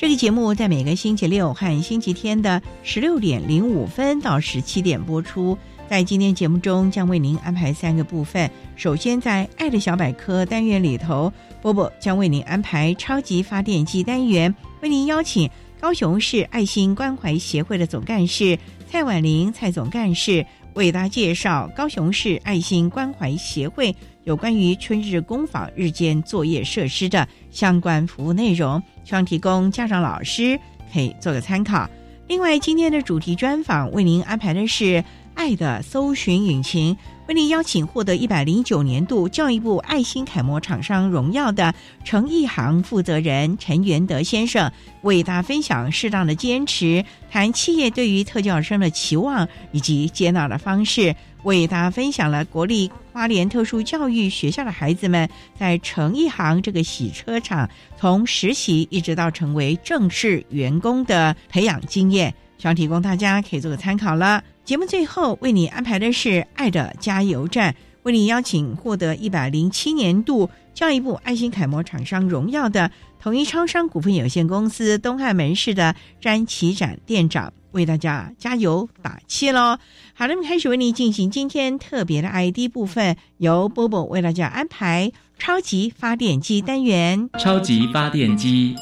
这个节目在每个星期六和星期天的十六点零五分到十七点播出。在今天节目中，将为您安排三个部分。首先，在“爱的小百科”单元里头，波波将为您安排超级发电机单元，为您邀请高雄市爱心关怀协会的总干事蔡婉玲蔡总干事为大家介绍高雄市爱心关怀协会有关于春日工坊日间作业设施的相关服务内容。希望提供家长、老师可以做个参考。另外，今天的主题专访为您安排的是“爱的搜寻引擎”，为您邀请获得一百零九年度教育部爱心楷模厂商荣耀的诚意行负责人陈元德先生，为大家分享适当的坚持，谈企业对于特教生的期望以及接纳的方式。为大家分享了国立花莲特殊教育学校的孩子们在成一行这个洗车厂从实习一直到成为正式员工的培养经验，希望提供大家可以做个参考了。节目最后为你安排的是爱的加油站，为你邀请获得一百零七年度教育部爱心楷模厂商荣耀的统一超商股份有限公司东汉门市的詹启展店长。为大家加油打气喽！好的，我们开始为你进行今天特别的 ID 部分，由波波为大家安排超级发电机单元。超级发电机，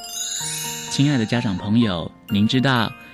亲爱的家长朋友，您知道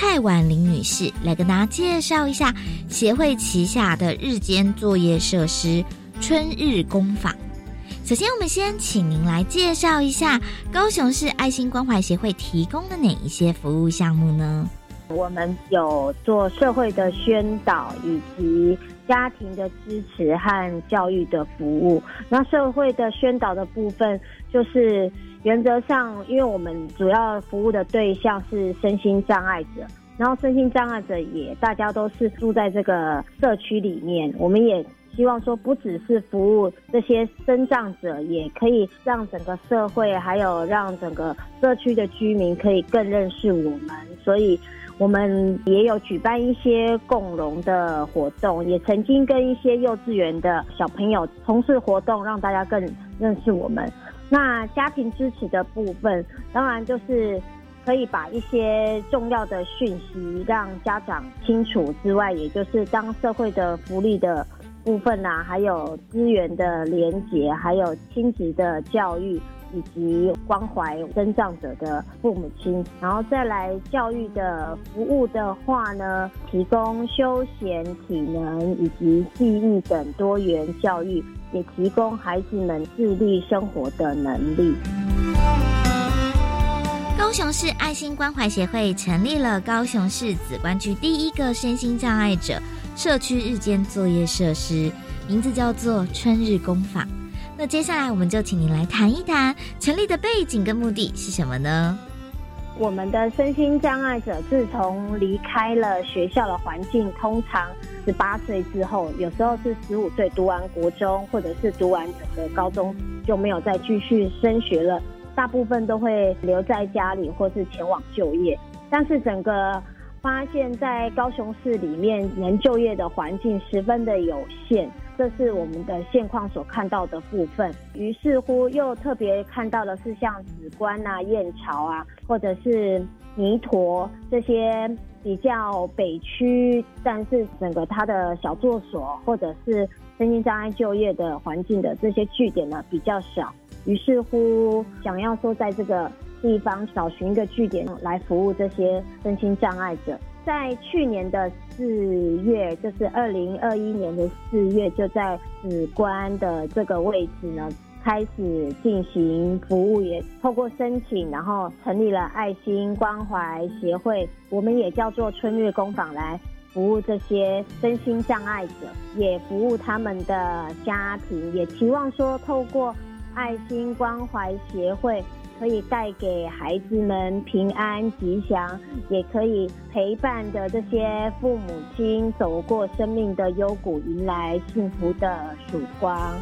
蔡婉玲女士，来跟大家介绍一下协会旗下的日间作业设施——春日工坊。首先，我们先请您来介绍一下高雄市爱心关怀协会提供的哪一些服务项目呢？我们有做社会的宣导以及。家庭的支持和教育的服务，那社会的宣导的部分，就是原则上，因为我们主要服务的对象是身心障碍者，然后身心障碍者也大家都是住在这个社区里面，我们也希望说，不只是服务这些身障者，也可以让整个社会，还有让整个社区的居民可以更认识我们，所以。我们也有举办一些共融的活动，也曾经跟一些幼稚园的小朋友从事活动，让大家更认识我们。那家庭支持的部分，当然就是可以把一些重要的讯息让家长清楚之外，也就是当社会的福利的部分呐，还有资源的连结，还有亲子的教育。以及关怀生障者的父母亲，然后再来教育的服务的话呢，提供休闲、体能以及记忆等多元教育，也提供孩子们自立生活的能力。高雄市爱心关怀协会成立了高雄市紫关区第一个身心障碍者社区日间作业设施，名字叫做春日工坊。那接下来我们就请您来谈一谈成立的背景跟目的是什么呢？我们的身心障碍者自从离开了学校的环境，通常十八岁之后，有时候是十五岁读完国中，或者是读完整个高中就没有再继续升学了，大部分都会留在家里或是前往就业。但是整个发现，在高雄市里面能就业的环境十分的有限。这是我们的现况所看到的部分，于是乎又特别看到的是像紫关啊、燕巢啊，或者是弥陀这些比较北区，但是整个它的小作所或者是身心障碍就业的环境的这些据点呢比较少，于是乎想要说在这个地方找寻一个据点来服务这些身心障碍者。在去年的四月，就是二零二一年的四月，就在紫关的这个位置呢，开始进行服务，也透过申请，然后成立了爱心关怀协会，我们也叫做春日工坊来服务这些身心障碍者，也服务他们的家庭，也期望说透过爱心关怀协会。可以带给孩子们平安吉祥，也可以陪伴着这些父母亲走过生命的幽谷，迎来幸福的曙光。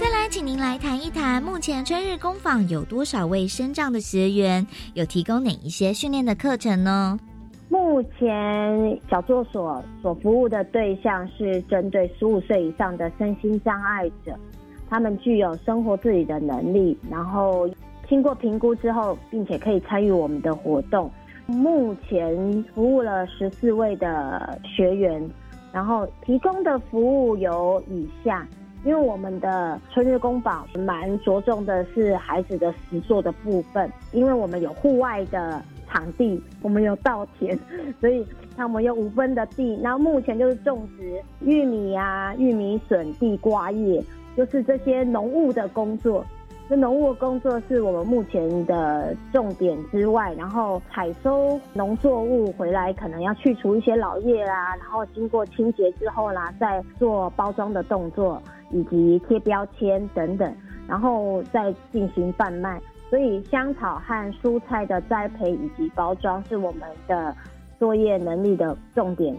再来，请您来谈一谈，目前春日工坊有多少位身障的学员？有提供哪一些训练的课程呢？目前小作所所服务的对象是针对十五岁以上的身心障碍者。他们具有生活自理的能力，然后经过评估之后，并且可以参与我们的活动。目前服务了十四位的学员，然后提供的服务有以下：因为我们的春日工坊蛮着重的是孩子的实作的部分，因为我们有户外的场地，我们有稻田，所以他们有五分的地，然后目前就是种植玉米啊、玉米笋、地瓜叶。就是这些农务的工作，那农务的工作是我们目前的重点之外，然后采收农作物回来，可能要去除一些老叶啦，然后经过清洁之后啦，再做包装的动作，以及贴标签等等，然后再进行贩卖。所以香草和蔬菜的栽培以及包装是我们的作业能力的重点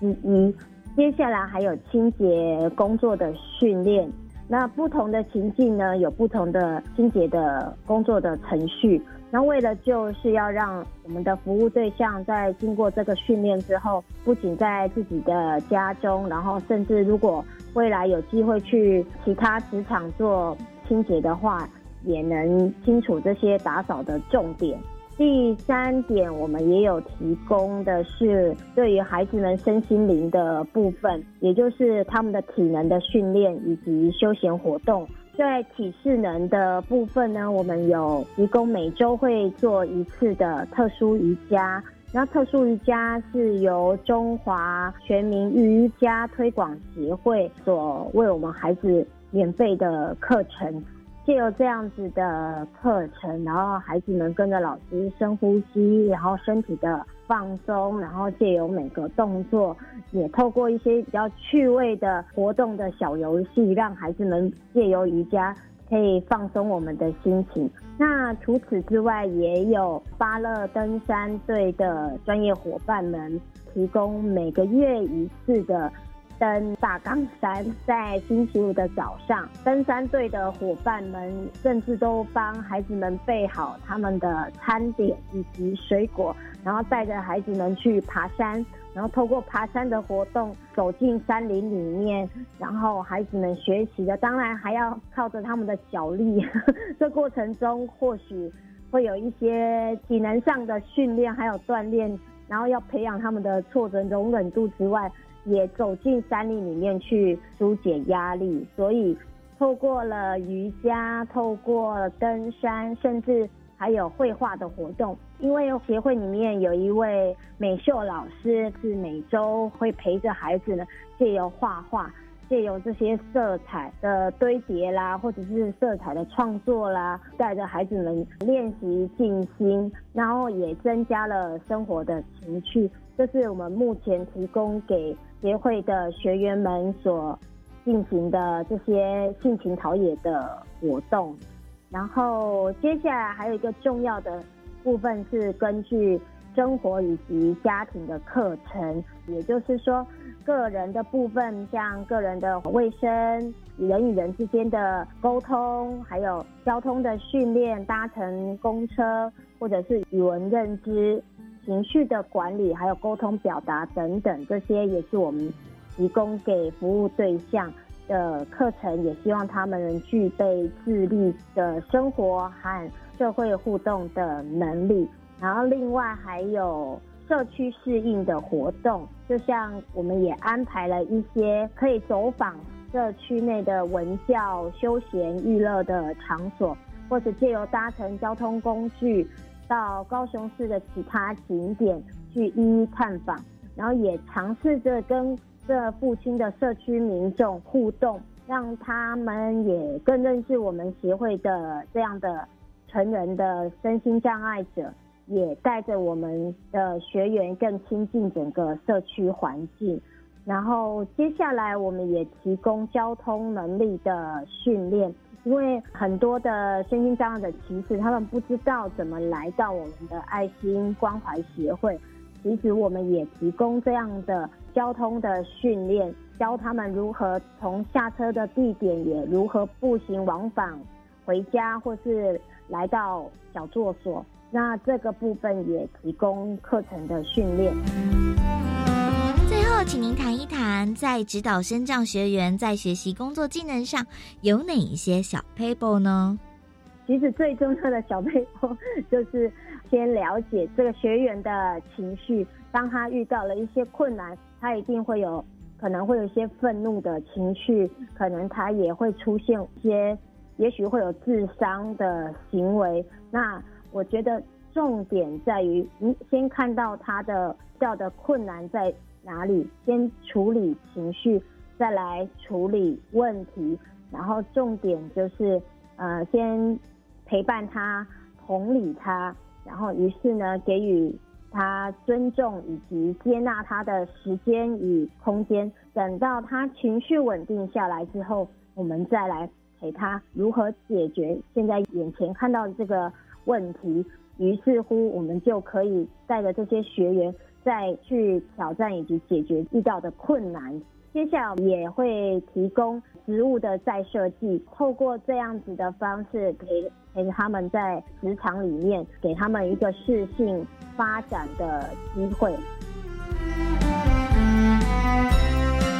之一。接下来还有清洁工作的训练。那不同的情境呢，有不同的清洁的工作的程序。那为了就是要让我们的服务对象在经过这个训练之后，不仅在自己的家中，然后甚至如果未来有机会去其他职场做清洁的话，也能清楚这些打扫的重点。第三点，我们也有提供的是对于孩子们身心灵的部分，也就是他们的体能的训练以及休闲活动。在体适能的部分呢，我们有提供每周会做一次的特殊瑜伽，然后特殊瑜伽是由中华全民瑜伽推广协会所为我们孩子免费的课程。借由这样子的课程，然后孩子们跟着老师深呼吸，然后身体的放松，然后借由每个动作，也透过一些比较趣味的活动的小游戏，让孩子们借由瑜伽可以放松我们的心情。那除此之外，也有巴勒登山队的专业伙伴们提供每个月一次的。登大冈山，在星期五的早上，登山队的伙伴们甚至都帮孩子们备好他们的餐点以及水果，然后带着孩子们去爬山，然后透过爬山的活动走进山林里面，然后孩子们学习的，当然还要靠着他们的脚力。这过程中或许会有一些体能上的训练，还有锻炼，然后要培养他们的挫折容忍度之外。也走进山林里面去疏解压力，所以透过了瑜伽，透过登山，甚至还有绘画的活动。因为协会里面有一位美秀老师，是每周会陪着孩子呢，借由画画，借由这些色彩的堆叠啦，或者是色彩的创作啦，带着孩子们练习静心，然后也增加了生活的情趣。这是我们目前提供给协会的学员们所进行的这些性情陶冶的活动。然后接下来还有一个重要的部分是根据生活以及家庭的课程，也就是说，个人的部分像个人的卫生、人与人之间的沟通，还有交通的训练、搭乘公车或者是语文认知、情绪的管理，还有沟通表达等等，这些也是我们提供给服务对象。的课程也希望他们能具备自立的生活和社会互动的能力，然后另外还有社区适应的活动，就像我们也安排了一些可以走访社区内的文教、休闲、娱乐的场所，或者借由搭乘交通工具到高雄市的其他景点去一一探访，然后也尝试着跟。这父亲的社区民众互动，让他们也更认识我们协会的这样的成人的身心障碍者，也带着我们的学员更亲近整个社区环境。然后接下来我们也提供交通能力的训练，因为很多的身心障碍的骑士，他们不知道怎么来到我们的爱心关怀协会。其实我们也提供这样的交通的训练，教他们如何从下车的地点也如何步行往返回家，或是来到小坐所。那这个部分也提供课程的训练。请您谈一谈，在指导身障学员在学习工作技能上有哪一些小 paper 呢？其实最重要的小 paper 就是。先了解这个学员的情绪，当他遇到了一些困难，他一定会有可能会有一些愤怒的情绪，可能他也会出现一些，也许会有自伤的行为。那我觉得重点在于，你先看到他的遇的困难在哪里，先处理情绪，再来处理问题，然后重点就是呃，先陪伴他，同理他。然后，于是呢，给予他尊重以及接纳他的时间与空间。等到他情绪稳定下来之后，我们再来陪他如何解决现在眼前看到的这个问题。于是乎，我们就可以带着这些学员再去挑战以及解决遇到的困难。接下来也会提供职务的再设计，透过这样子的方式给给他们在职场里面，给他们一个适性发展的机会。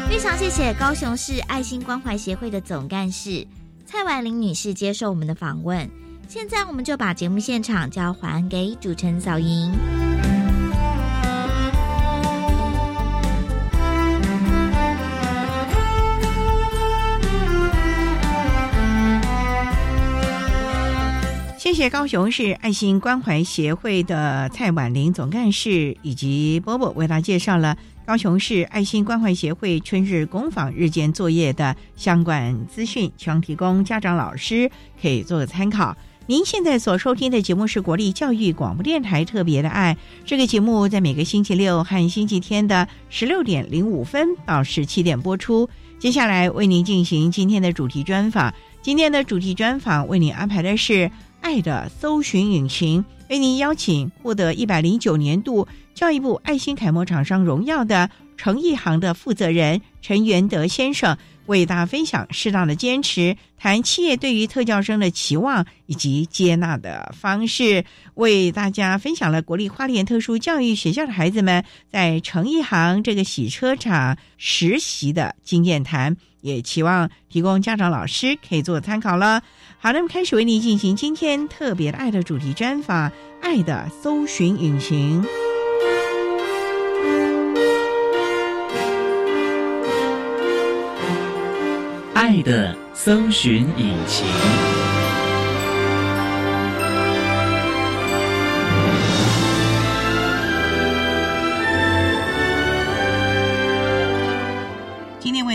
非常谢谢高雄市爱心关怀协会的总干事蔡婉玲女士接受我们的访问。现在我们就把节目现场交还给主持人小莹。谢谢高雄市爱心关怀协会的蔡婉玲总干事以及波波为大家介绍了高雄市爱心关怀协会春日工坊日间作业的相关资讯，希望提供家长老师可以做个参考。您现在所收听的节目是国立教育广播电台特别的爱，这个节目在每个星期六和星期天的十六点零五分到十七点播出。接下来为您进行今天的主题专访，今天的主题专访为您安排的是。爱的搜寻引擎为您邀请获得一百零九年度教育部爱心楷模厂商荣耀的诚意行的负责人陈元德先生，为大家分享适当的坚持，谈企业对于特教生的期望以及接纳的方式，为大家分享了国立花莲特殊教育学校的孩子们在诚意行这个洗车厂实习的经验谈，也期望提供家长老师可以做参考了。好，那么开始为您进行今天特别的爱的主题专访，《爱的搜寻引擎》。爱的搜寻引擎。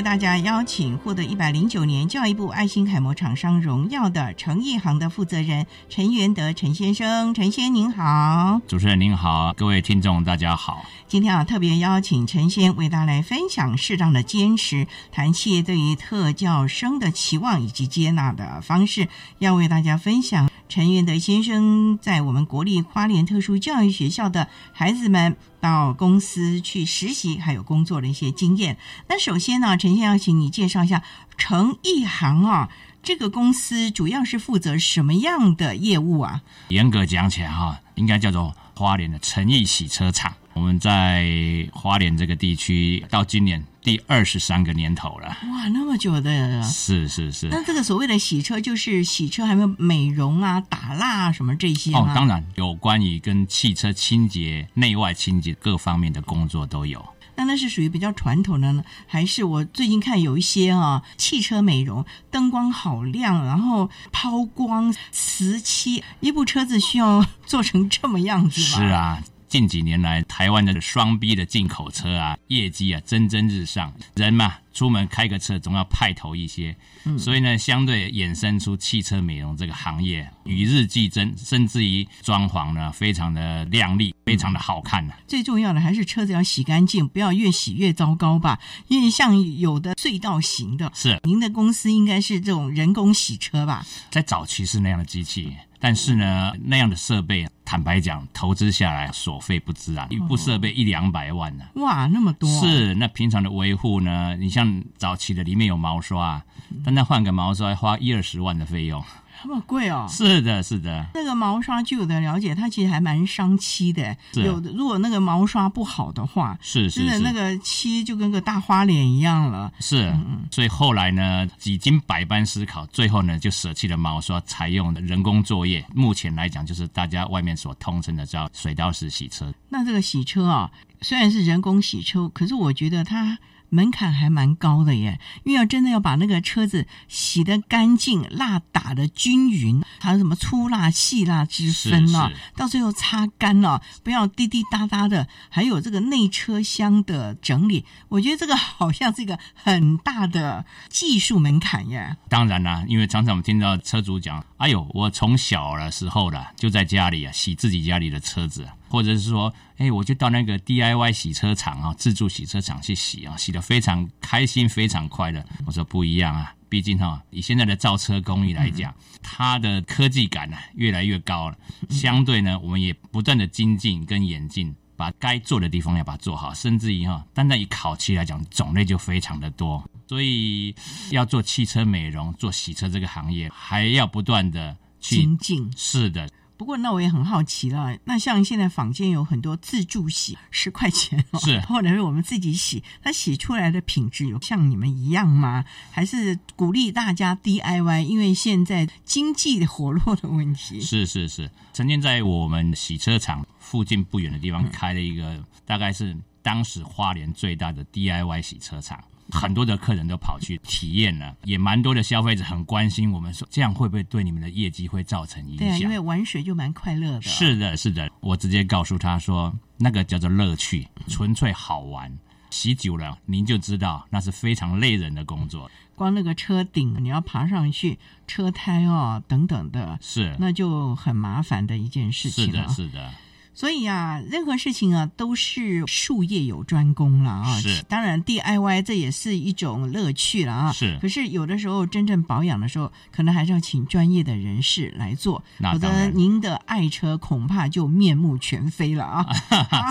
大家邀请获得一百零九年教育部爱心楷模厂商荣耀的诚毅行的负责人陈元德陈先生，陈先您好，主持人您好，各位听众大家好。今天啊，特别邀请陈先为大家来分享适当的坚持，谈企业对于特教生的期望以及接纳的方式，要为大家分享陈元德先生在我们国立花莲特殊教育学校的孩子们。到公司去实习还有工作的一些经验。那首先呢，陈先要请你介绍一下诚意行啊，这个公司主要是负责什么样的业务啊？严格讲起来哈，应该叫做花莲的诚意洗车厂。我们在花莲这个地区到今年第二十三个年头了。哇，那么久的！是是是。那这个所谓的洗车，就是洗车，还有美容啊、打蜡什么这些哦，当然有关于跟汽车清洁、内外清洁各方面的工作都有。那那是属于比较传统的呢，还是我最近看有一些啊，汽车美容，灯光好亮，然后抛光、瓷漆，一部车子需要做成这么样子吗？是啊。近几年来，台湾的双 B 的进口车啊，业绩啊蒸蒸日上。人嘛，出门开个车总要派头一些，所以呢，相对衍生出汽车美容这个行业与日俱增，甚至于装潢呢非常的亮丽，非常的好看呢。最重要的还是车子要洗干净，不要越洗越糟糕吧？因为像有的隧道型的，是您的公司应该是这种人工洗车吧？在早期是那样的机器。但是呢，那样的设备，坦白讲，投资下来所费不赀啊，一部设备一两百万呢。哇，那么多！是，那平常的维护呢？你像早期的里面有毛刷，但那换个毛刷花一二十万的费用。那么贵哦！是的，是的。那个毛刷，据我的了解，它其实还蛮伤漆的。有的，如果那个毛刷不好的话，是是是，那个漆就跟个大花脸一样了。是，所以后来呢，几经百般思考，最后呢，就舍弃了毛刷，采用了人工作业。目前来讲，就是大家外面所通称的叫水刀式洗车。那这个洗车啊，虽然是人工洗车，可是我觉得它。门槛还蛮高的耶，因为要真的要把那个车子洗得干净，蜡打得均匀，还有什么粗蜡细蜡之分呢？到最后擦干了，不要滴滴答答的。还有这个内车厢的整理，我觉得这个好像是一个很大的技术门槛耶。当然啦，因为常常我们听到车主讲：“哎呦，我从小的时候了，就在家里啊洗自己家里的车子。”或者是说，哎，我就到那个 DIY 洗车厂啊，自助洗车厂去洗啊，洗的非常开心，非常快乐。我说不一样啊，毕竟哈，以现在的造车工艺来讲，它的科技感呢越来越高了。相对呢，我们也不断的精进跟演进，把该做的地方要把它做好，甚至于哈，单单以烤漆来讲，种类就非常的多。所以要做汽车美容、做洗车这个行业，还要不断的去精进。是的。不过，那我也很好奇了。那像现在坊间有很多自助洗，十块钱哦，是或者是我们自己洗，它洗出来的品质有像你们一样吗？还是鼓励大家 DIY？因为现在经济的活络的问题。是是是，曾经在我们洗车厂附近不远的地方开了一个，大概是当时花莲最大的 DIY 洗车厂。很多的客人都跑去体验了，也蛮多的消费者很关心我们说，这样会不会对你们的业绩会造成影响？对，啊因为玩水就蛮快乐的。是的，是的，我直接告诉他说，那个叫做乐趣，纯粹好玩。洗久了，您就知道那是非常累人的工作。光那个车顶你要爬上去，车胎哦等等的，是那就很麻烦的一件事情。是的，是的。所以啊，任何事情啊，都是术业有专攻了啊。是，当然 DIY 这也是一种乐趣了啊。是，可是有的时候真正保养的时候，可能还是要请专业的人士来做，否则您的爱车恐怕就面目全非了啊。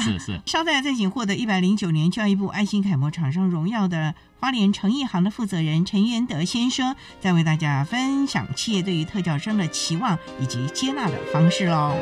是 是。稍待再请获得一百零九年教育部爱心楷模厂商荣耀的花莲诚意行的负责人陈元德先生，再为大家分享企业对于特教生的期望以及接纳的方式喽。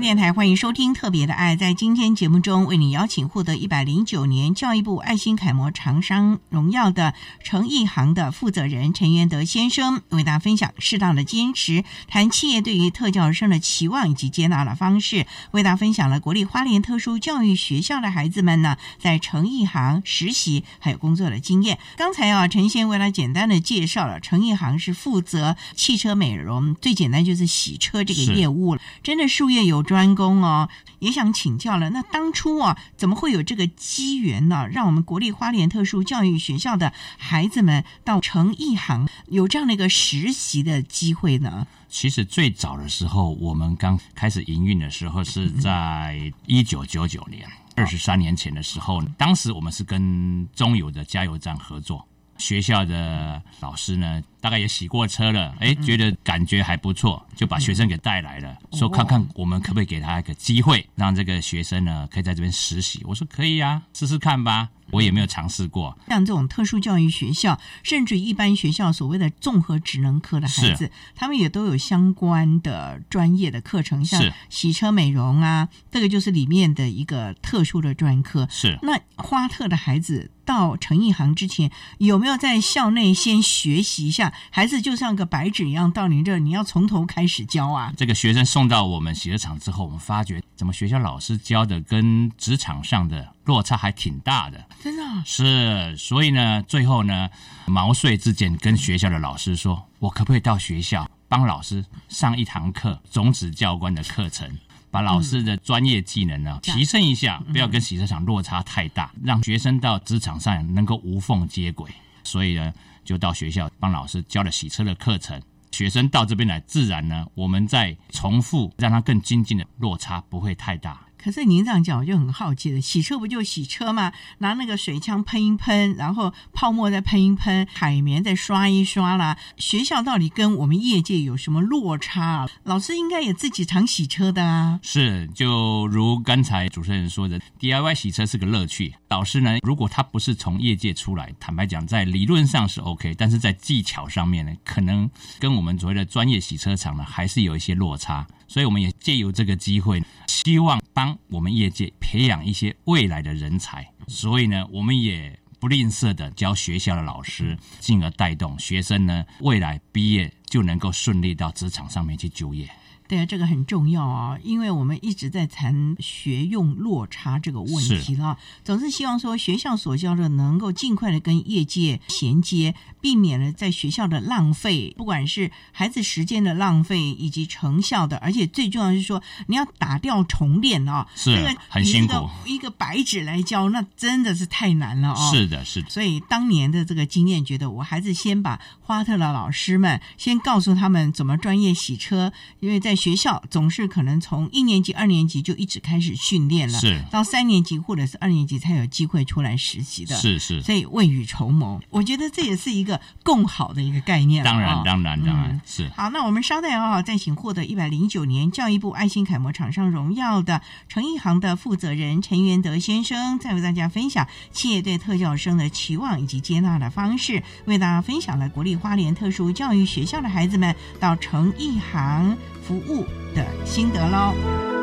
电台欢迎收听《特别的爱》。在今天节目中，为你邀请获得一百零九年教育部爱心楷模长商荣耀的诚毅行的负责人陈元德先生，为大家分享适当的坚持，谈企业对于特教生的期望以及接纳的方式。为大家分享了国立花莲特殊教育学校的孩子们呢，在诚毅行实习还有工作的经验。刚才啊，陈先为了简单的介绍了诚毅行是负责汽车美容，最简单就是洗车这个业务了。真的术业有专攻哦，也想请教了。那当初啊，怎么会有这个机缘呢？让我们国立花莲特殊教育学校的孩子们到成一行有这样的一个实习的机会呢？其实最早的时候，我们刚开始营运的时候是在一九九九年，二十三年前的时候，当时我们是跟中油的加油站合作。学校的老师呢，大概也洗过车了，哎，觉得感觉还不错，就把学生给带来了，说看看我们可不可以给他一个机会，让这个学生呢可以在这边实习。我说可以啊，试试看吧。我也没有尝试过。像这种特殊教育学校，甚至一般学校所谓的综合职能科的孩子，他们也都有相关的专业的课程，像洗车美容啊，这个就是里面的一个特殊的专科。是那花特的孩子。到成一行之前，有没有在校内先学习一下？孩子就像个白纸一样到您这，你要从头开始教啊？这个学生送到我们洗车场之后，我们发觉怎么学校老师教的跟职场上的落差还挺大的。真的？是。所以呢，最后呢，毛遂自荐跟学校的老师说：“我可不可以到学校帮老师上一堂课，种子教官的课程？”把老师的专业技能呢提升一下，不要跟洗车场落差太大，让学生到职场上能够无缝接轨。所以呢，就到学校帮老师教了洗车的课程，学生到这边来，自然呢，我们再重复，让他更精进的落差不会太大。可是您这样讲，我就很好奇了。洗车不就洗车吗？拿那个水枪喷一喷，然后泡沫再喷一喷，海绵再刷一刷啦。学校到底跟我们业界有什么落差？老师应该也自己常洗车的啊。是，就如刚才主持人说的，DIY 洗车是个乐趣。老师呢，如果他不是从业界出来，坦白讲，在理论上是 OK，但是在技巧上面呢，可能跟我们所谓的专业洗车厂呢，还是有一些落差。所以我们也借由这个机会，希望帮我们业界培养一些未来的人才。所以呢，我们也不吝啬的教学校的老师，进而带动学生呢，未来毕业就能够顺利到职场上面去就业。对啊，这个很重要啊，因为我们一直在谈学用落差这个问题了，总是希望说学校所教的能够尽快的跟业界衔接，避免了在学校的浪费，不管是孩子时间的浪费以及成效的，而且最重要是说你要打掉重练啊，是很辛苦，一个白纸来教，那真的是太难了哦。是的，是的。所以当年的这个经验，觉得我还是先把花特的老师们先告诉他们怎么专业洗车，因为在学校总是可能从一年级、二年级就一直开始训练了，是到三年级或者是二年级才有机会出来实习的，是是。所以未雨绸缪，我觉得这也是一个更好的一个概念。当然，当然，当然是。好，那我们稍待哦，再请获得一百零九年教育部爱心楷模厂商荣耀的成一行的负责人陈元德先生，再为大家分享企业对特教生的期望以及接纳的方式，为大家分享了国立花莲特殊教育学校的孩子们到成一行。服务的心得喽。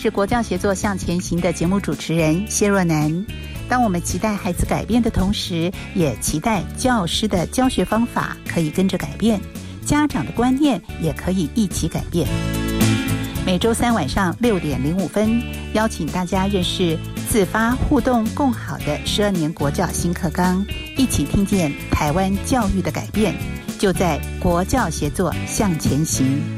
是国教协作向前行的节目主持人谢若楠。当我们期待孩子改变的同时，也期待教师的教学方法可以跟着改变，家长的观念也可以一起改变。每周三晚上六点零五分，邀请大家认识自发互动共好的十二年国教新课纲，一起听见台湾教育的改变，就在国教协作向前行。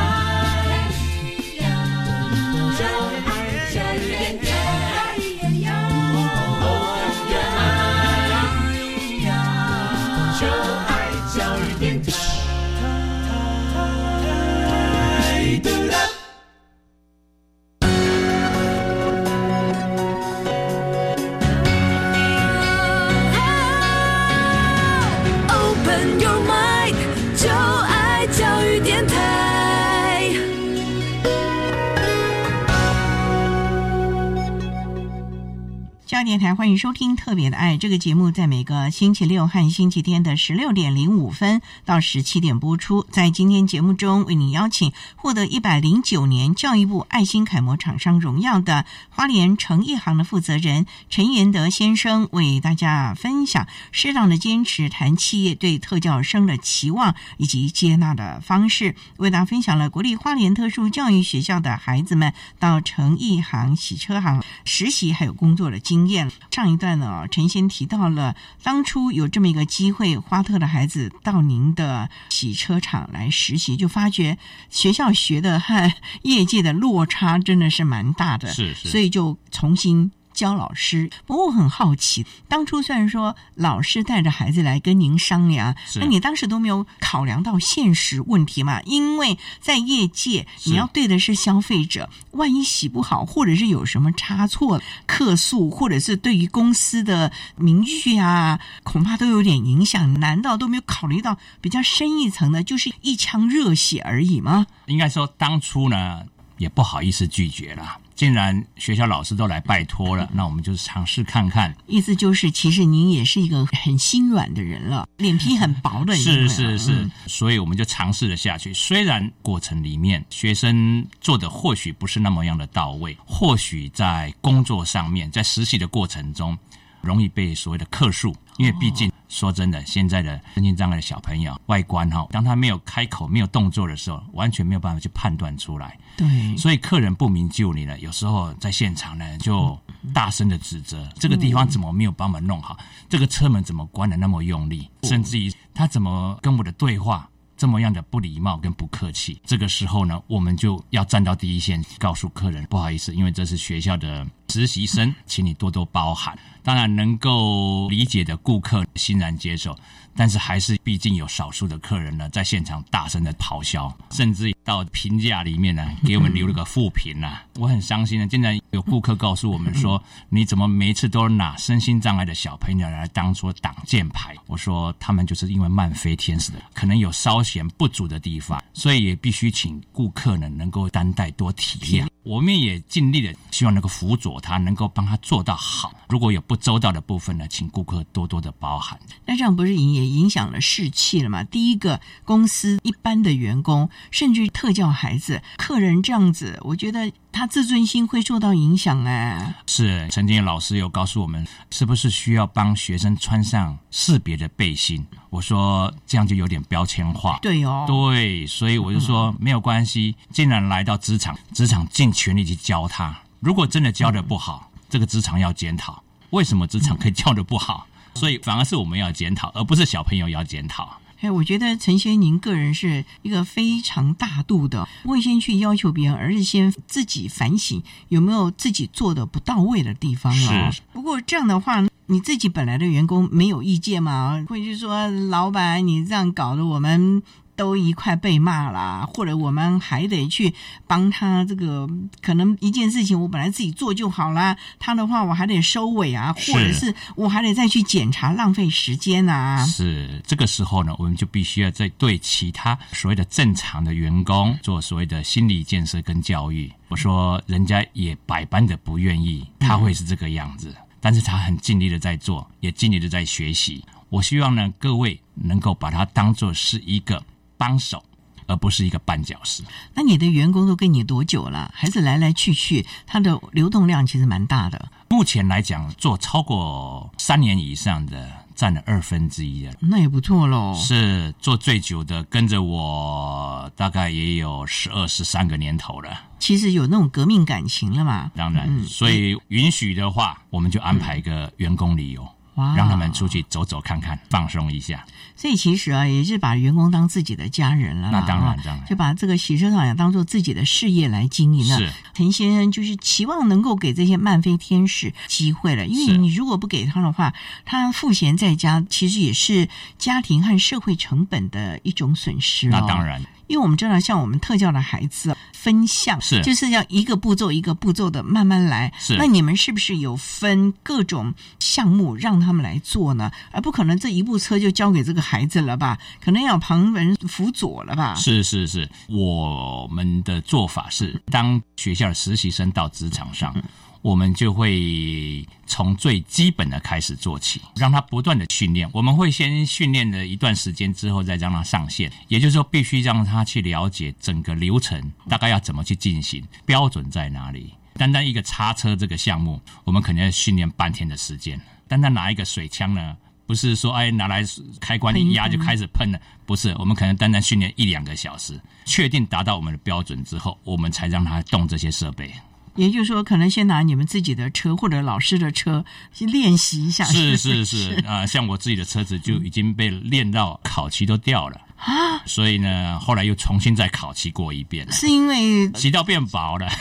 电台欢迎收听《特别的爱》这个节目，在每个星期六和星期天的十六点零五分到十七点播出。在今天节目中，为你邀请获得一百零九年教育部爱心楷模厂商荣耀的花莲诚一行的负责人陈元德先生，为大家分享适当的坚持谈企业对特教生的期望以及接纳的方式。为大家分享了国立花莲特殊教育学校的孩子们到诚一行洗车行实习还有工作的经验。上一段呢，陈先提到了当初有这么一个机会，花特的孩子到您的洗车厂来实习，就发觉学校学的和业界的落差真的是蛮大的，是是，所以就重新。教老师，不过我很好奇，当初虽然说老师带着孩子来跟您商量，那你当时都没有考量到现实问题嘛？因为在业界，你要对的是消费者，万一洗不好，或者是有什么差错、客诉，或者是对于公司的名誉啊，恐怕都有点影响。难道都没有考虑到比较深一层的，就是一腔热血而已吗？应该说，当初呢，也不好意思拒绝了。既然学校老师都来拜托了，那我们就尝试看看。意思就是，其实您也是一个很心软的人了，脸皮很薄的人。是是是，所以我们就尝试了下去。虽然过程里面学生做的或许不是那么样的到位，或许在工作上面，在实习的过程中，容易被所谓的客诉，因为毕竟。说真的，现在的身心障碍的小朋友外观哈，当他没有开口、没有动作的时候，完全没有办法去判断出来。对，所以客人不明就里呢，有时候在现场呢，就大声的指责这个地方怎么没有帮忙弄好，这个车门怎么关的那么用力，甚至于他怎么跟我的对话。这么样的不礼貌跟不客气，这个时候呢，我们就要站到第一线，告诉客人不好意思，因为这是学校的实习生，请你多多包涵。当然，能够理解的顾客欣然接受。但是还是，毕竟有少数的客人呢，在现场大声的咆哮，甚至到评价里面呢，给我们留了个负评呐。我很伤心的，竟然有顾客告诉我们说：“你怎么每一次都拿身心障碍的小朋友来当做挡箭牌？”我说：“他们就是因为慢飞天使的，可能有稍显不足的地方，所以也必须请顾客呢能够担待多体谅。我们也尽力的，希望能够辅佐他，能够帮他做到好。如果有不周到的部分呢，请顾客多多的包涵。那这样不是？也影响了士气了吗？第一个，公司一般的员工，甚至特教孩子、客人这样子，我觉得他自尊心会受到影响哎。是，曾经老师有告诉我们，是不是需要帮学生穿上识别的背心？我说这样就有点标签化。对哦，对，所以我就说没有关系。既然来到职场，职场尽全力去教他。如果真的教的不好，这个职场要检讨，为什么职场可以教的不好？所以反而是我们要检讨，而不是小朋友要检讨。哎，我觉得陈先您个人是一个非常大度的，不会先去要求别人，而是先自己反省有没有自己做的不到位的地方啊。不过这样的话，你自己本来的员工没有意见嘛？会去说老板你这样搞得我们。都一块被骂啦，或者我们还得去帮他这个可能一件事情，我本来自己做就好啦，他的话我还得收尾啊，或者是我还得再去检查，浪费时间啊。是这个时候呢，我们就必须要在对其他所谓的正常的员工做所谓的心理建设跟教育。我说人家也百般的不愿意，他会是这个样子，但是他很尽力的在做，也尽力的在学习。我希望呢，各位能够把它当做是一个帮手，而不是一个绊脚石。那你的员工都跟你多久了？还是来来去去，它的流动量其实蛮大的。目前来讲，做超过三年以上的占了二分之一的，那也不错喽。是做最久的，跟着我大概也有十二、十三个年头了。其实有那种革命感情了嘛？当然，所以允许的话，我们就安排一个员工旅游。让他们出去走走看看，放松一下。所以其实啊，也是把员工当自己的家人了。那当然，当然，就把这个洗车厂也当做自己的事业来经营了。是陈先生就是期望能够给这些漫飞天使机会了，因为你如果不给他的话，他赋闲在家，其实也是家庭和社会成本的一种损失。那当然。因为我们知道，像我们特教的孩子分项是，就是要一个步骤一个步骤的慢慢来。是，那你们是不是有分各种项目让他们来做呢？而不可能这一部车就交给这个孩子了吧？可能要旁人辅佐了吧？是是是，我们的做法是，当学校的实习生到职场上。我们就会从最基本的开始做起，让他不断的训练。我们会先训练了一段时间之后，再让他上线。也就是说，必须让他去了解整个流程，大概要怎么去进行，标准在哪里。单单一个叉车这个项目，我们可能要训练半天的时间。单单拿一个水枪呢，不是说哎拿来开关一压就开始喷了，不是。我们可能单单训练一两个小时，确定达到我们的标准之后，我们才让他动这些设备。也就是说，可能先拿你们自己的车或者老师的车去练习一下。是是是啊，像我自己的车子就已经被练到烤漆都掉了啊，所以呢，后来又重新再烤漆过一遍。是因为洗到变薄了。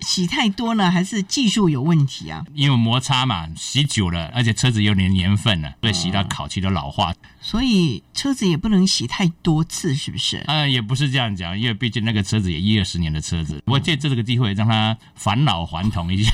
洗太多了，还是技术有问题啊？因为摩擦嘛，洗久了，而且车子有点年份了，所以洗到烤漆都老化。所以车子也不能洗太多次，是不是？呃，也不是这样讲，因为毕竟那个车子也一二十年的车子，我借这个机会让他返老还童一下。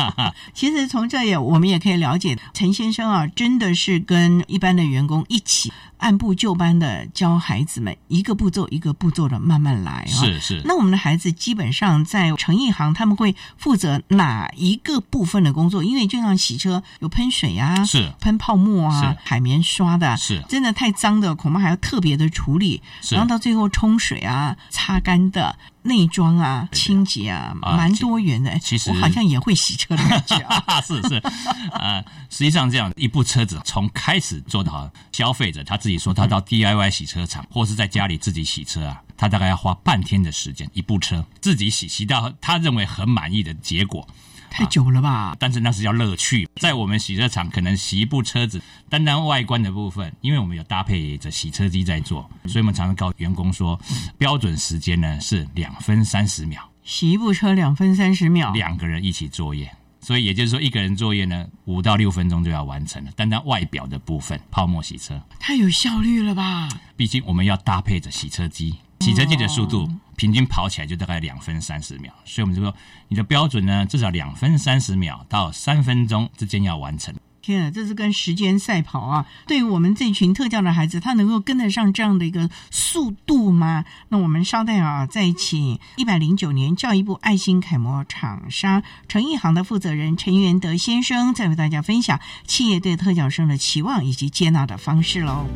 其实从这也我们也可以了解，陈先生啊，真的是跟一般的员工一起按部就班的教孩子们，一个步骤一个步骤的慢慢来啊。是是。那我们的孩子基本上在成一行，他们。会负责哪一个部分的工作？因为就像洗车有喷水啊，是喷泡沫啊，海绵刷的，是真的太脏的，恐怕还要特别的处理，然后到最后冲水啊，擦干的。内装啊，清洁啊，蛮多元的。其实我好像也会洗车的感觉啊。是 是，呃，实际上这样一部车子从开始做到消费者他自己说他到 DIY 洗车厂或是在家里自己洗车啊，他大概要花半天的时间，一部车自己洗洗到他认为很满意的结果。太久了吧？但是那是叫乐趣。在我们洗车场，可能洗一部车子，单单外观的部分，因为我们有搭配着洗车机在做，所以我们常常告员工说，标准时间呢是两分三十秒。洗一部车两分三十秒，两个人一起作业，所以也就是说，一个人作业呢，五到六分钟就要完成了。单单外表的部分，泡沫洗车，太有效率了吧？毕竟我们要搭配着洗车机。洗车机的速度平均跑起来就大概两分三十秒，所以我们就说你的标准呢，至少两分三十秒到三分钟之间要完成。天啊，这是跟时间赛跑啊！对于我们这群特教的孩子，他能够跟得上这样的一个速度吗？那我们稍待啊，再请一百零九年教育部爱心楷模厂商成一行的负责人陈元德先生，再为大家分享企业对特教生的期望以及接纳的方式喽。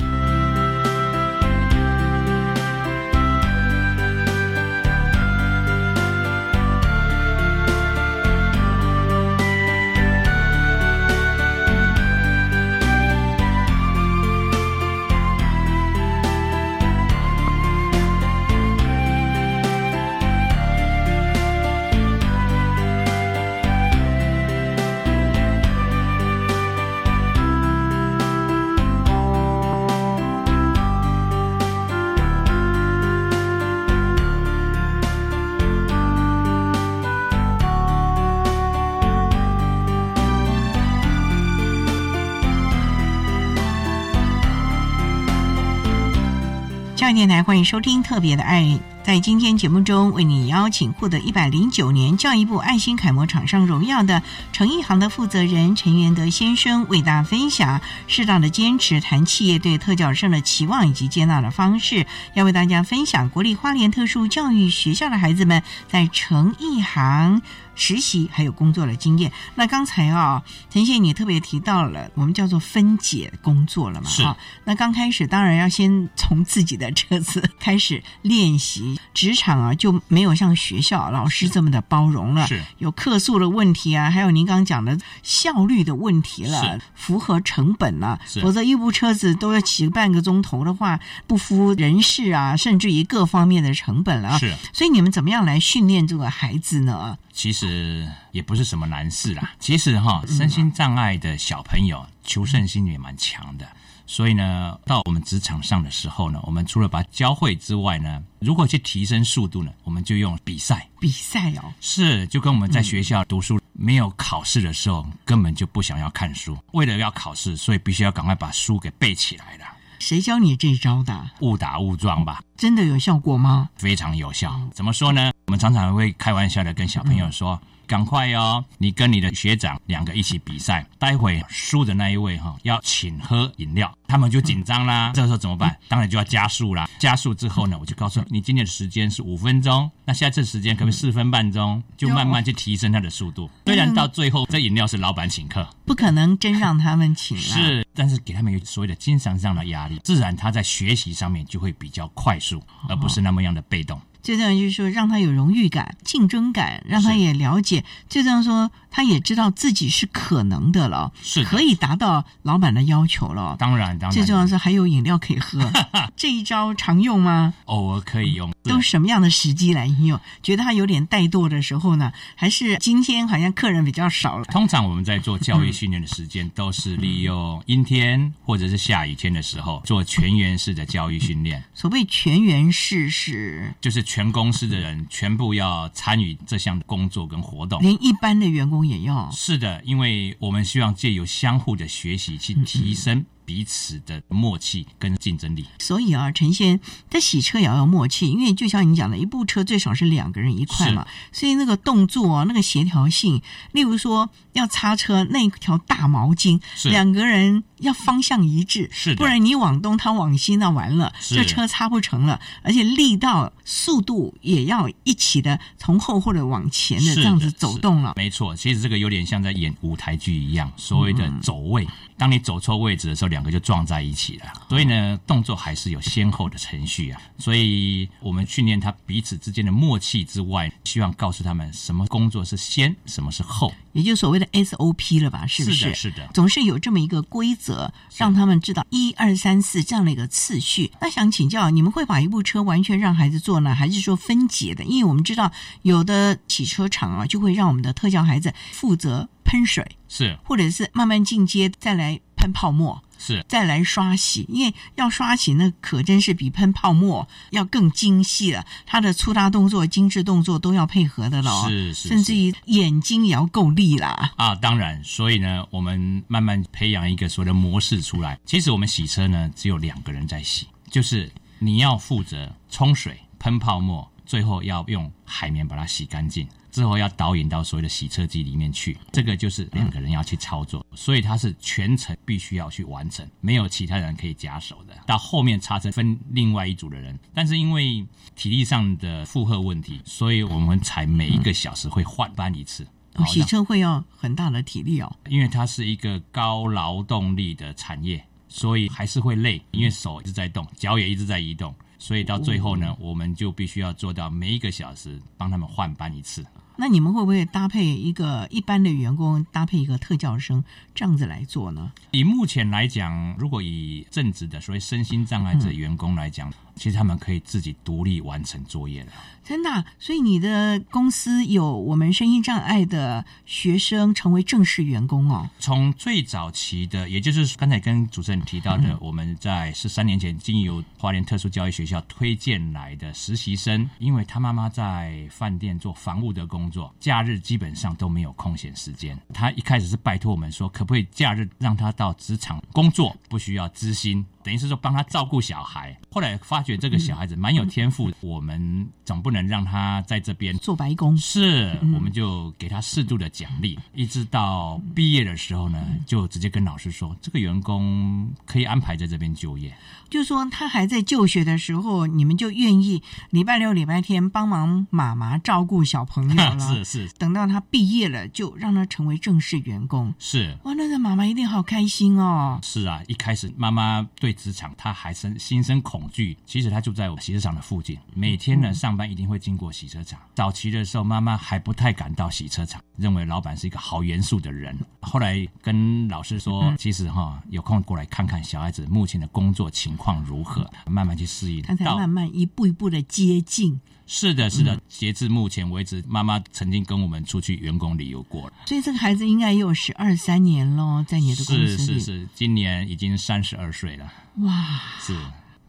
来，欢迎收听《特别的爱》。在今天节目中，为你邀请获得一百零九年教育部爱心楷模厂商荣耀的诚意行的负责人陈元德先生，为大家分享适当的坚持谈企业对特教生的期望以及接纳的方式。要为大家分享国立花莲特殊教育学校的孩子们在诚意行。实习还有工作的经验。那刚才啊，陈先你特别提到了我们叫做分解工作了嘛？是。那刚开始当然要先从自己的车子开始练习。职场啊就没有像学校老师这么的包容了，是。有客诉的问题啊，还有您刚刚讲的效率的问题了，符合成本了。否则一部车子都要骑半个钟头的话，不符人事啊，甚至于各方面的成本了。是。所以你们怎么样来训练这个孩子呢？其实也不是什么难事啦。其实哈，身心障碍的小朋友求胜心也蛮强的，所以呢，到我们职场上的时候呢，我们除了把教会之外呢，如何去提升速度呢，我们就用比赛。比赛哦，是就跟我们在学校读书没有考试的时候，根本就不想要看书，为了要考试，所以必须要赶快把书给背起来了。谁教你这招的？误打误撞吧。真的有效果吗？非常有效。怎么说呢？我们常常会开玩笑的跟小朋友说。赶快哟！你跟你的学长两个一起比赛，待会输的那一位哈要请喝饮料，他们就紧张啦。这时候怎么办？当然就要加速啦。加速之后呢，我就告诉你，今天的时间是五分钟，那下次时间可不可以四分半钟？就慢慢去提升他的速度。虽然到最后这饮料是老板请客，不可能真让他们请。是，但是给他们有所谓的精神上的压力，自然他在学习上面就会比较快速，而不是那么样的被动。最重要就是说，让他有荣誉感、竞争感，让他也了解。最重要说，他也知道自己是可能的了，是可以达到老板的要求了。当然，当然。最重要是还有饮料可以喝。这一招常用吗？偶尔可以用。都什么样的时机来应用？觉得他有点怠惰的时候呢？还是今天好像客人比较少了？通常我们在做教育训练的时间，都是利用阴天或者是下雨天的时候做全员式的教育训练。所谓全员式是，就是。全公司的人全部要参与这项工作跟活动，连一般的员工也要。是的，因为我们希望借由相互的学习去提升。彼此的默契跟竞争力，所以啊，陈先在洗车也要有默契，因为就像你讲的，一部车最少是两个人一块嘛，所以那个动作啊，那个协调性，例如说要擦车那条大毛巾，两个人要方向一致，是不然你往东，他往西，那完了，这车擦不成了，而且力道、速度也要一起的，从后或者往前的这样子走动了。没错，其实这个有点像在演舞台剧一样，所谓的走位。当你走错位置的时候，两个就撞在一起了。所以呢，动作还是有先后的程序啊。所以我们训练他彼此之间的默契之外，希望告诉他们什么工作是先，什么是后，也就所谓的 SOP 了吧？是不是？是的，是的。总是有这么一个规则，让他们知道一二三四这样的一个次序。那想请教，你们会把一部车完全让孩子坐呢，还是说分解的？因为我们知道有的洗车厂啊，就会让我们的特教孩子负责。喷水是，或者是慢慢进阶，再来喷泡沫是，再来刷洗，因为要刷洗那可真是比喷泡沫要更精细了。它的粗大动作、精致动作都要配合的了，是是，甚至于眼睛也要够力啦。啊，当然，所以呢，我们慢慢培养一个所谓的模式出来。其实我们洗车呢，只有两个人在洗，就是你要负责冲水、喷泡沫，最后要用海绵把它洗干净。之后要导引到所谓的洗车机里面去，这个就是两个人要去操作，所以他是全程必须要去完成，没有其他人可以夹手的。到后面擦车分另外一组的人，但是因为体力上的负荷问题，所以我们才每一个小时会换班一次。洗车会要很大的体力哦，因为它是一个高劳动力的产业，所以还是会累，因为手一直在动，脚也一直在移动，所以到最后呢，我们就必须要做到每一个小时帮他们换班一次。那你们会不会搭配一个一般的员工搭配一个特教生这样子来做呢？以目前来讲，如果以正职的所谓身心障碍者员工来讲。其实他们可以自己独立完成作业的，真的。所以你的公司有我们身心障碍的学生成为正式员工哦。从最早期的，也就是刚才跟主持人提到的，我们在十三年前经由华联特殊教育学校推荐来的实习生，因为他妈妈在饭店做房务的工作，假日基本上都没有空闲时间。他一开始是拜托我们说，可不可以假日让他到职场工作，不需要资薪。等于是说帮他照顾小孩。后来发觉这个小孩子蛮有天赋，我们总不能让他在这边做白工。是，我们就给他适度的奖励，一直到毕业的时候呢，就直接跟老师说，这个员工可以安排在这边就业。就是说他还在就学的时候，你们就愿意礼拜六、礼拜天帮忙妈妈照顾小朋友了。是是。等到他毕业了，就让他成为正式员工。是。哇，那个妈妈一定好开心哦。是啊，一开始妈妈对职场他还生心生恐惧。其实他就在我洗车场的附近，每天呢上班一定会经过洗车场。早期的时候，妈妈还不太敢到洗车场，认为老板是一个好严肃的人。后来跟老师说，其实哈有空过来看看小孩子目前的工作情况如何，慢慢去适应。他才慢慢一步一步的接近。是的，是的。截至目前为止，妈妈曾经跟我们出去员工旅游过了。所以这个孩子应该也有十二三年喽，在你的公司里。是是是，今年已经三十二岁了。哇，是。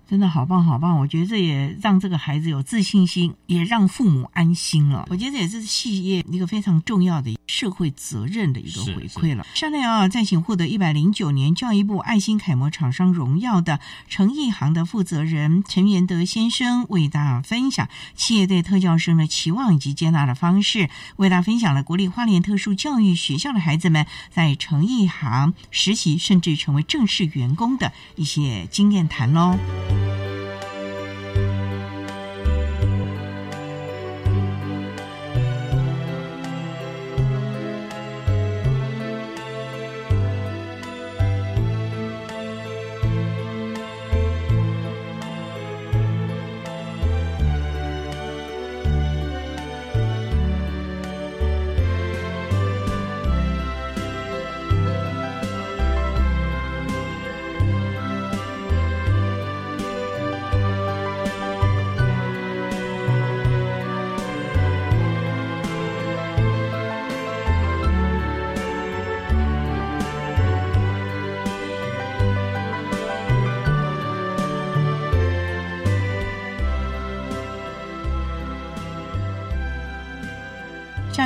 真的好棒好棒！我觉得这也让这个孩子有自信心，也让父母安心了。我觉得这也是企业一个非常重要的社会责任的一个回馈了。下面啊，再请获得一百零九年教育部爱心楷模厂商荣耀的诚毅行的负责人陈元德先生，为大家分享企业对特教生的期望以及接纳的方式，为大家分享了国立花莲特殊教育学校的孩子们在诚毅行实习，甚至成为正式员工的一些经验谈喽。thank you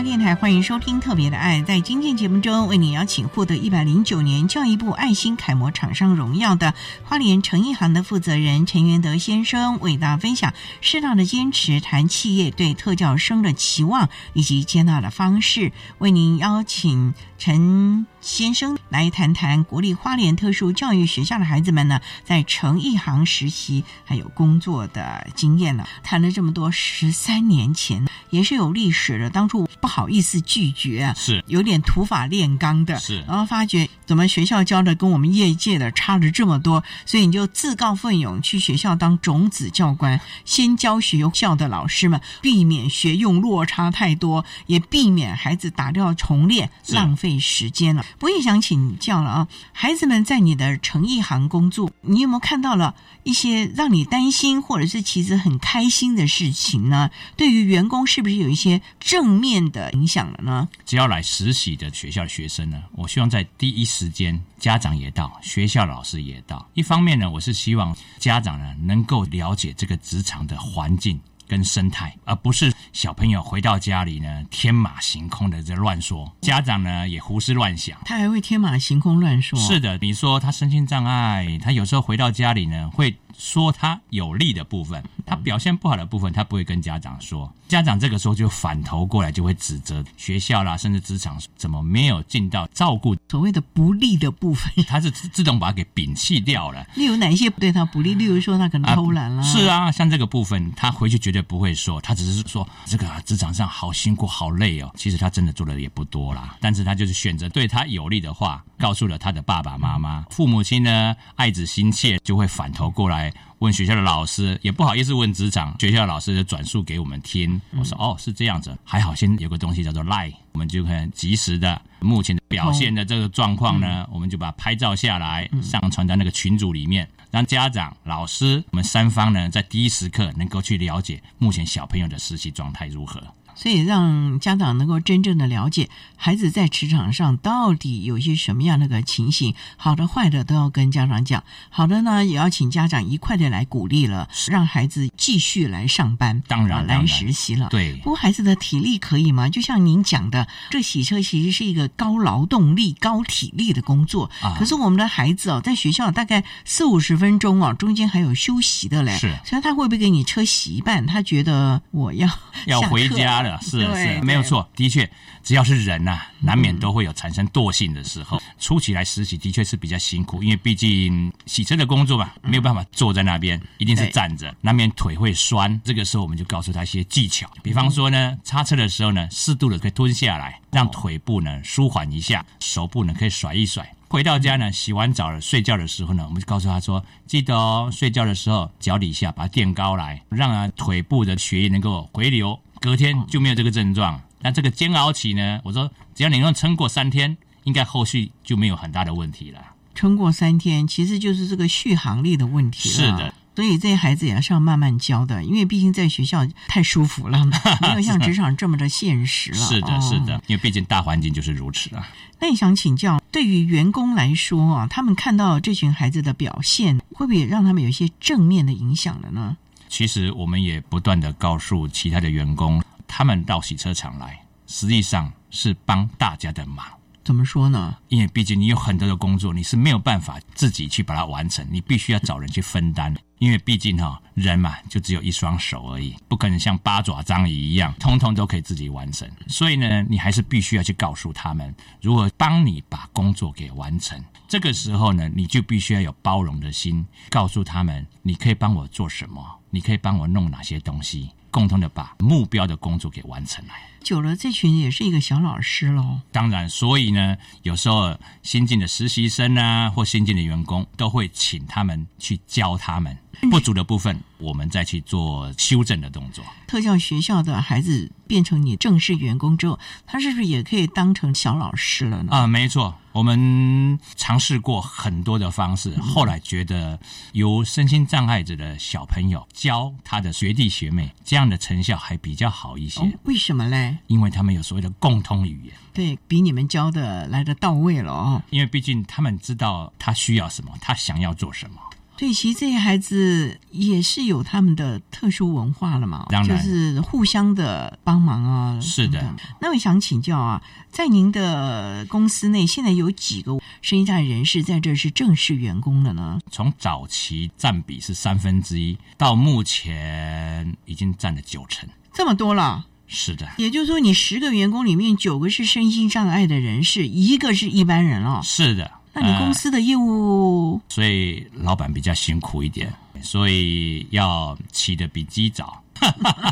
电台欢迎收听《特别的爱》。在今天节目中，为您邀请获得一百零九年教育部爱心楷模厂商荣耀的花莲诚一行的负责人陈元德先生，为大家分享适当的坚持，谈企业对特教生的期望以及接纳的方式。为您邀请陈。先生来谈谈国立花莲特殊教育学校的孩子们呢，在成一行实习还有工作的经验呢。谈了这么多，十三年前也是有历史的。当初不好意思拒绝，是有点土法炼钢的。是，然后发觉怎么学校教的跟我们业界的差了这么多，所以你就自告奋勇去学校当种子教官，先教学校的老师们，避免学用落差太多，也避免孩子打掉重练，浪费时间了。我也想请教了啊，孩子们在你的成艺行工作，你有没有看到了一些让你担心，或者是其实很开心的事情呢？对于员工是不是有一些正面的影响了呢？只要来实习的学校学生呢，我希望在第一时间家长也到，学校老师也到。一方面呢，我是希望家长呢能够了解这个职场的环境。跟生态，而不是小朋友回到家里呢天马行空的在乱说，家长呢也胡思乱想，他还会天马行空乱说。是的，你说他身心障碍，他有时候回到家里呢会。说他有利的部分，他表现不好的部分，他不会跟家长说。家长这个时候就反头过来，就会指责学校啦，甚至职场怎么没有尽到照顾所谓的不利的部分，他是自动把它给摒弃掉了。例如哪一些对他不利？例如说他可能偷懒了。是啊，像这个部分，他回去绝对不会说，他只是说这个职场上好辛苦、好累哦。其实他真的做的也不多啦，但是他就是选择对他有利的话，告诉了他的爸爸妈妈。父母亲呢，爱子心切，就会反头过来。问学校的老师也不好意思问职场，学校的老师就转述给我们听。我说哦，是这样子，还好先有个东西叫做 Line，我们就可以及时的目前的表现的这个状况呢，我们就把拍照下来上传到那个群组里面，让家长、老师我们三方呢在第一时刻能够去了解目前小朋友的实习状态如何。所以让家长能够真正的了解孩子在职场上到底有些什么样的个情形，好的坏的都要跟家长讲。好的呢，也要请家长一块的来鼓励了，让孩子继续来上班，当然来实习了。对，不过孩子的体力可以吗？就像您讲的，这洗车其实是一个高劳动力、高体力的工作。啊，可是我们的孩子哦，在学校大概四五十分钟哦，中间还有休息的嘞。是，所以他会不会给你车洗一半？他觉得我要要回家了。是是，没有错，的确，只要是人呐，难免都会有产生惰性的时候。初期来实习的确是比较辛苦，因为毕竟洗车的工作嘛，没有办法坐在那边，一定是站着，难免腿会酸。这个时候我们就告诉他一些技巧，比方说呢，擦车的时候呢，适度的可以蹲下来，让腿部呢舒缓一下，手部呢可以甩一甩。回到家呢，洗完澡了，睡觉的时候呢，我们就告诉他说，记得哦，睡觉的时候脚底下把它垫高来，让啊腿部的血液能够回流。隔天就没有这个症状，那这个煎熬期呢？我说只要你能撑过三天，应该后续就没有很大的问题了。撑过三天，其实就是这个续航力的问题了。是的，所以这些孩子也是要慢慢教的，因为毕竟在学校太舒服了，没有像职场这么的现实了。是的，是的，因为毕竟大环境就是如此啊。那你想请教，对于员工来说啊，他们看到这群孩子的表现，会不会让他们有一些正面的影响了呢？其实我们也不断的告诉其他的员工，他们到洗车场来，实际上是帮大家的忙。怎么说呢？因为毕竟你有很多的工作，你是没有办法自己去把它完成，你必须要找人去分担。因为毕竟哈人嘛，就只有一双手而已，不可能像八爪章鱼一样，通通都可以自己完成。所以呢，你还是必须要去告诉他们，如何帮你把工作给完成。这个时候呢，你就必须要有包容的心，告诉他们，你可以帮我做什么，你可以帮我弄哪些东西，共同的把目标的工作给完成来。久了，这群也是一个小老师喽。当然，所以呢，有时候新进的实习生啊，或新进的员工，都会请他们去教他们不足的部分，我们再去做修正的动作。特教学校的孩子变成你正式员工之后，他是不是也可以当成小老师了呢？啊，没错。我们尝试过很多的方式，后来觉得由身心障碍者的小朋友教他的学弟学妹，这样的成效还比较好一些。为什么嘞？因为他们有所谓的共通语言，对比你们教的来的到位了哦。因为毕竟他们知道他需要什么，他想要做什么。对，其实这些孩子也是有他们的特殊文化了嘛，就是互相的帮忙啊。是的。那我想请教啊，在您的公司内，现在有几个声音障碍人士在这是正式员工了呢？从早期占比是三分之一，到目前已经占了九成，这么多了。是的，也就是说，你十个员工里面九个是身心障碍的人士，一个是一般人哦。是的。那你公司的业务，所以老板比较辛苦一点，所以要起得比鸡早，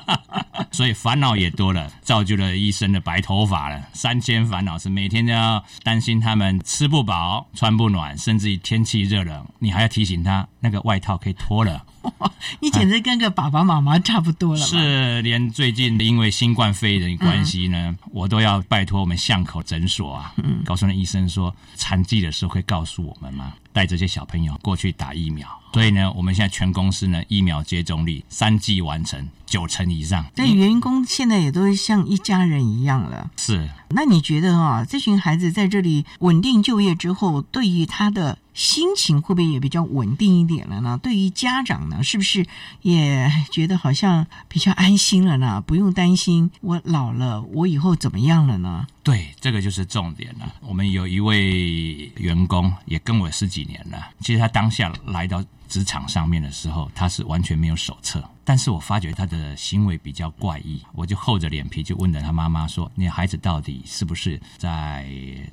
所以烦恼也多了，造就了一身的白头发了。三千烦恼是每天都要担心他们吃不饱、穿不暖，甚至于天气热了，你还要提醒他那个外套可以脱了。你简直跟个爸爸妈妈差不多了。是，连最近因为新冠肺炎的关系呢，我都要拜托我们巷口诊所啊，告诉那医生说，残疾的时候会告诉我们吗？带这些小朋友过去打疫苗。所以呢，我们现在全公司呢疫苗接种率三剂完成九成以上。对，员工现在也都像一家人一样了。是。那你觉得啊，这群孩子在这里稳定就业之后，对于他的心情会不会也比较稳定一点了呢？对于家长呢，是不是也觉得好像比较安心了呢？不用担心我老了，我以后怎么样了呢？对，这个就是重点了。我们有一位员工也跟我十几年了，其实他当下来到。职场上面的时候，他是完全没有手册，但是我发觉他的行为比较怪异，我就厚着脸皮就问了他妈妈说：“你孩子到底是不是在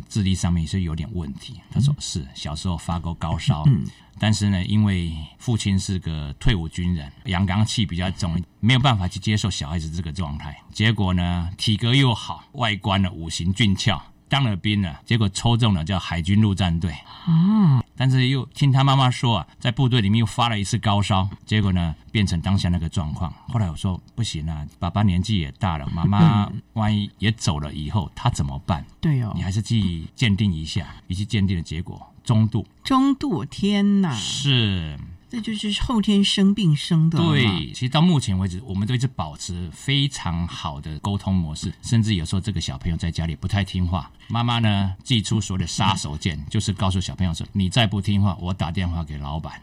智力上面是有点问题？”他说：“是，小时候发过高烧，但是呢，因为父亲是个退伍军人，阳刚气比较重，没有办法去接受小孩子这个状态，结果呢，体格又好，外观呢五行俊俏。”当了兵了，结果抽中了叫海军陆战队。啊，但是又听他妈妈说啊，在部队里面又发了一次高烧，结果呢变成当下那个状况。后来我说不行啊，爸爸年纪也大了，妈妈 万一也走了以后，他怎么办？对哦，你还是去鉴定一下，以及鉴定的结果中度。中度，天哪！是。这就是后天生病生的。对，其实到目前为止，我们都一直保持非常好的沟通模式，甚至有时候这个小朋友在家里不太听话，妈妈呢寄出所有的杀手锏，就是告诉小朋友说：“你再不听话，我打电话给老板。”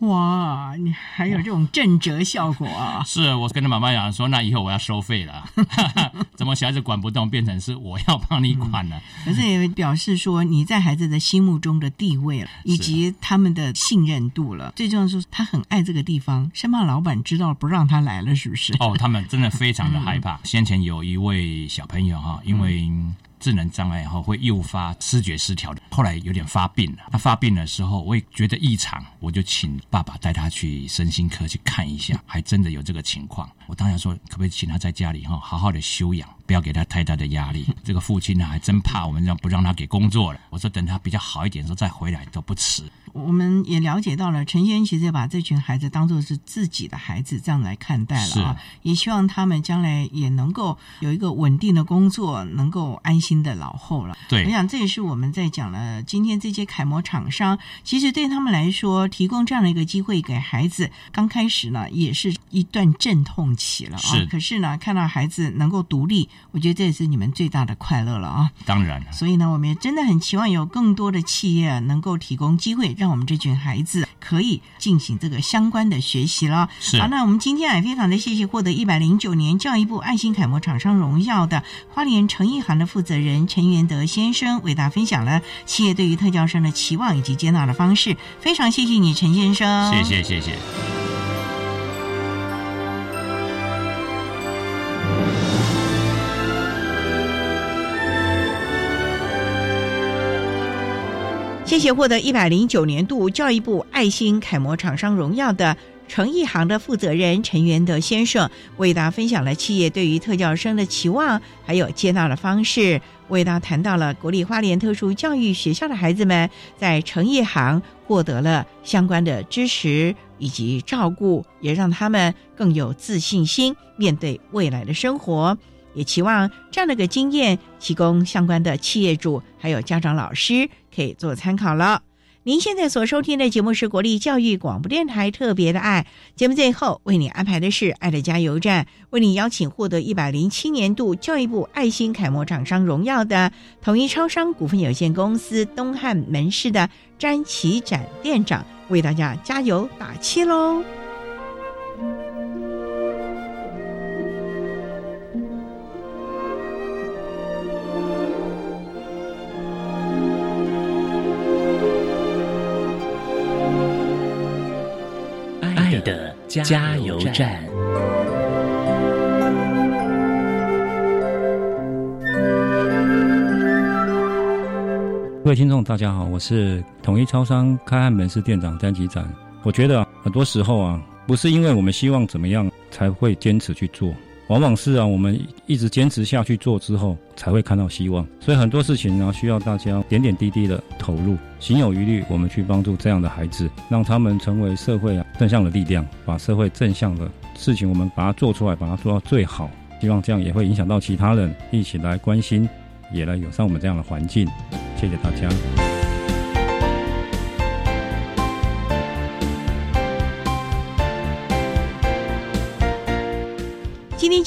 哇，你还有这种震折效果啊！是我跟他妈妈讲说，那以后我要收费了，怎么小孩子管不动，变成是我要帮你管了？可是也表示说你在孩子的心目中的地位了，以及他们的信任度了。最重要是，他很爱这个地方，生怕老板知道不让他来了，是不是？哦，他们真的非常的害怕。先前有一位小朋友哈，因为。智能障碍后会诱发视觉失调的，后来有点发病了。他发病的时候，我也觉得异常，我就请爸爸带他去身心科去看一下，还真的有这个情况。我当然说，可不可以请他在家里哈，好好的休养，不要给他太大的压力。这个父亲呢，还真怕我们让不让他给工作了。我说等他比较好一点的时候再回来都不迟。我们也了解到了，陈先生其实把这群孩子当做是自己的孩子这样来看待了啊，也希望他们将来也能够有一个稳定的工作，能够安心的老后了。对，我想这也是我们在讲了今天这些楷模厂商，其实对他们来说，提供这样的一个机会给孩子，刚开始呢也是一段阵痛期了啊。可是呢，看到孩子能够独立，我觉得这也是你们最大的快乐了啊。当然。所以呢，我们也真的很期望有更多的企业能够提供机会。让我们这群孩子可以进行这个相关的学习了。是好，那我们今天也非常的谢谢获得一百零九年教育部爱心楷模厂商荣耀的花莲诚意行的负责人陈元德先生，为大家分享了企业对于特教生的期望以及接纳的方式。非常谢谢你，陈先生。谢谢，谢谢。谢谢获得一百零九年度教育部爱心楷模厂商荣耀的诚意行的负责人陈元德先生，为大家分享了企业对于特教生的期望，还有接纳的方式，为大家谈到了国立花莲特殊教育学校的孩子们在诚意行获得了相关的支持以及照顾，也让他们更有自信心面对未来的生活。也期望这样的个经验，提供相关的企业主还有家长老师可以做参考了。您现在所收听的节目是国立教育广播电台特别的爱节目，最后为你安排的是爱的加油站，为你邀请获得一百零七年度教育部爱心楷模厂商荣耀的统一超商股份有限公司东汉门市的詹启展店长，为大家加油打气喽。加油站。各位听众，大家好，我是统一超商开汉门市店长詹吉展。我觉得很多时候啊，不是因为我们希望怎么样才会坚持去做。往往是啊，我们一直坚持下去做之后，才会看到希望。所以很多事情呢，需要大家点点滴滴的投入，心有余力，我们去帮助这样的孩子，让他们成为社会啊正向的力量，把社会正向的事情，我们把它做出来，把它做到最好。希望这样也会影响到其他人，一起来关心，也来友善我们这样的环境。谢谢大家。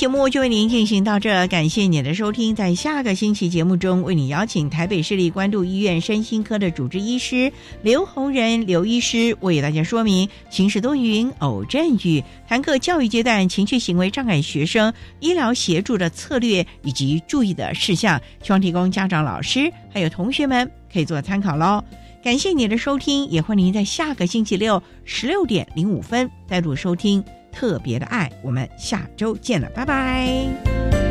节目就为您进行到这，感谢您的收听。在下个星期节目中，为你邀请台北市立关渡医院身心科的主治医师刘洪仁刘医师，为大家说明晴时多云偶阵雨，谈课教育阶段情绪行为障碍学生医疗协助的策略以及注意的事项，希望提供家长、老师还有同学们可以做参考喽。感谢您的收听，也欢迎您在下个星期六十六点零五分再度收听。特别的爱，我们下周见了，拜拜。